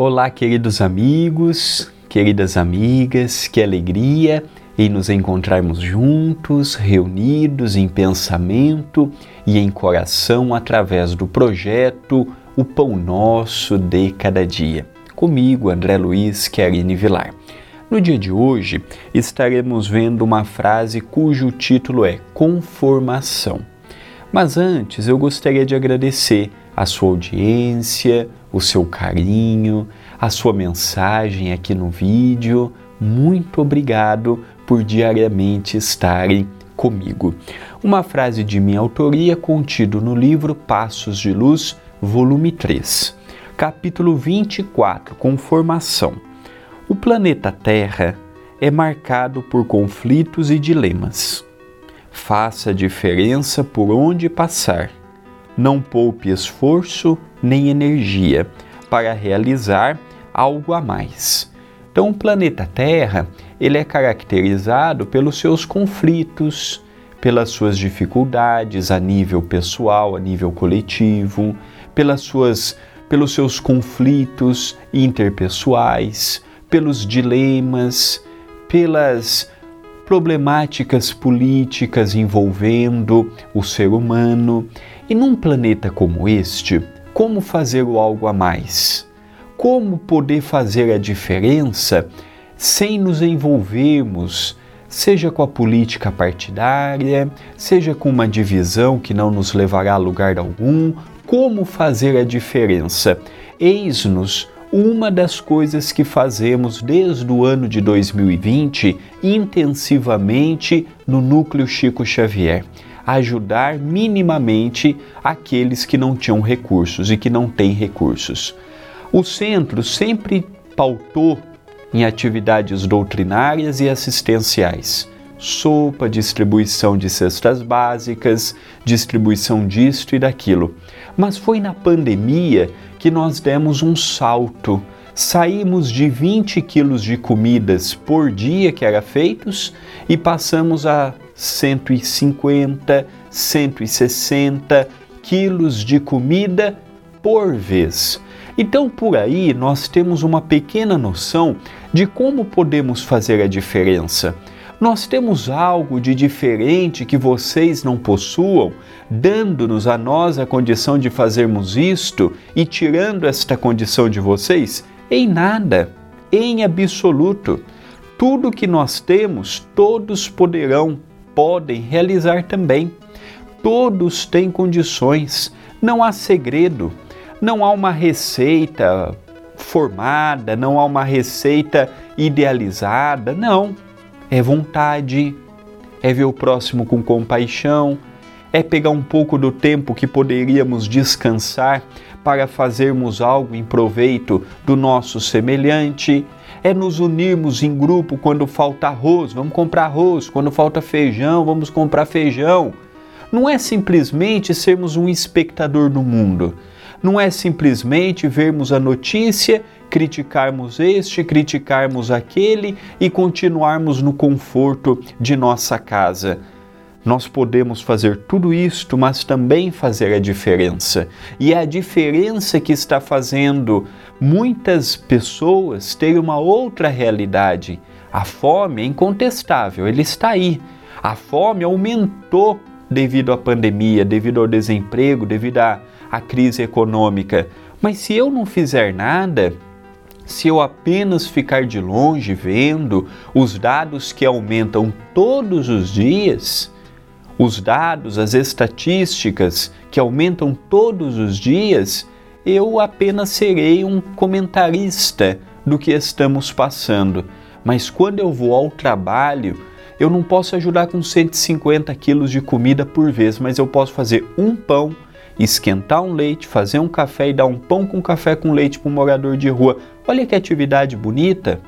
Olá, queridos amigos, queridas amigas, que alegria em nos encontrarmos juntos, reunidos em pensamento e em coração através do projeto O Pão Nosso de Cada Dia. Comigo, André Luiz Querini Vilar. No dia de hoje, estaremos vendo uma frase cujo título é Conformação. Mas antes, eu gostaria de agradecer a sua audiência, o seu carinho, a sua mensagem aqui no vídeo. Muito obrigado por diariamente estarem comigo. Uma frase de minha autoria contido no livro Passos de Luz, volume 3, capítulo 24, Conformação. O planeta Terra é marcado por conflitos e dilemas. Faça a diferença por onde passar. Não poupe esforço nem energia para realizar algo a mais. Então, o planeta Terra, ele é caracterizado pelos seus conflitos, pelas suas dificuldades a nível pessoal, a nível coletivo, pelas suas pelos seus conflitos interpessoais, pelos dilemas, pelas problemáticas políticas envolvendo o ser humano. E num planeta como este, como fazer o algo a mais? Como poder fazer a diferença sem nos envolvermos, seja com a política partidária, seja com uma divisão que não nos levará a lugar algum? Como fazer a diferença? Eis-nos uma das coisas que fazemos desde o ano de 2020 intensivamente no Núcleo Chico Xavier ajudar minimamente aqueles que não tinham recursos e que não têm recursos. O centro sempre pautou em atividades doutrinárias e assistenciais. Sopa, distribuição de cestas básicas, distribuição disto e daquilo. Mas foi na pandemia que nós demos um salto. Saímos de 20 quilos de comidas por dia que eram feitos e passamos a 150, 160 quilos de comida por vez. Então, por aí, nós temos uma pequena noção de como podemos fazer a diferença. Nós temos algo de diferente que vocês não possuam, dando-nos a nós a condição de fazermos isto e tirando esta condição de vocês? Em nada, em absoluto. Tudo que nós temos, todos poderão podem realizar também. Todos têm condições, não há segredo, não há uma receita formada, não há uma receita idealizada, não. É vontade, é ver o próximo com compaixão, é pegar um pouco do tempo que poderíamos descansar para fazermos algo em proveito do nosso semelhante, é nos unirmos em grupo quando falta arroz, vamos comprar arroz, quando falta feijão, vamos comprar feijão. Não é simplesmente sermos um espectador do mundo. Não é simplesmente vermos a notícia, criticarmos este, criticarmos aquele e continuarmos no conforto de nossa casa nós podemos fazer tudo isto, mas também fazer a diferença. E é a diferença que está fazendo muitas pessoas terem uma outra realidade. A fome é incontestável, ele está aí. A fome aumentou devido à pandemia, devido ao desemprego, devido à, à crise econômica. Mas se eu não fizer nada, se eu apenas ficar de longe vendo os dados que aumentam todos os dias, os dados, as estatísticas que aumentam todos os dias, eu apenas serei um comentarista do que estamos passando. Mas quando eu vou ao trabalho, eu não posso ajudar com 150 quilos de comida por vez, mas eu posso fazer um pão, esquentar um leite, fazer um café e dar um pão com café com leite para um morador de rua. Olha que atividade bonita!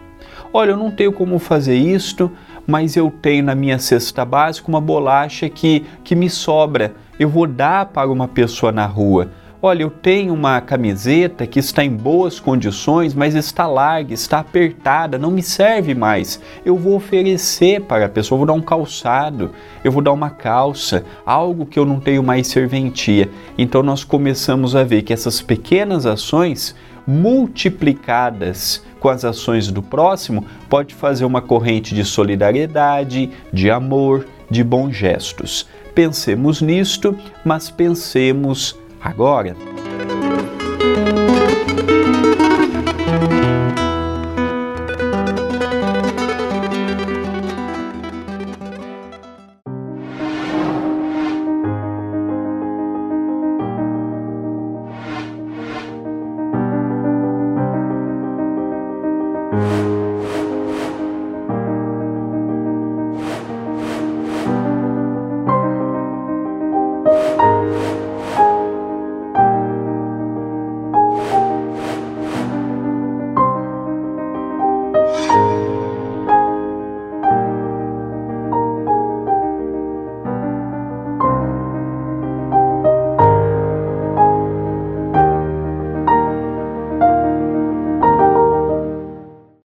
Olha, eu não tenho como fazer isto, mas eu tenho na minha cesta básica uma bolacha que, que me sobra. Eu vou dar para uma pessoa na rua. Olha, eu tenho uma camiseta que está em boas condições, mas está larga, está apertada, não me serve mais. Eu vou oferecer para a pessoa, vou dar um calçado, eu vou dar uma calça, algo que eu não tenho mais serventia. Então nós começamos a ver que essas pequenas ações multiplicadas com as ações do próximo, pode fazer uma corrente de solidariedade, de amor, de bons gestos. Pensemos nisto, mas pensemos agora.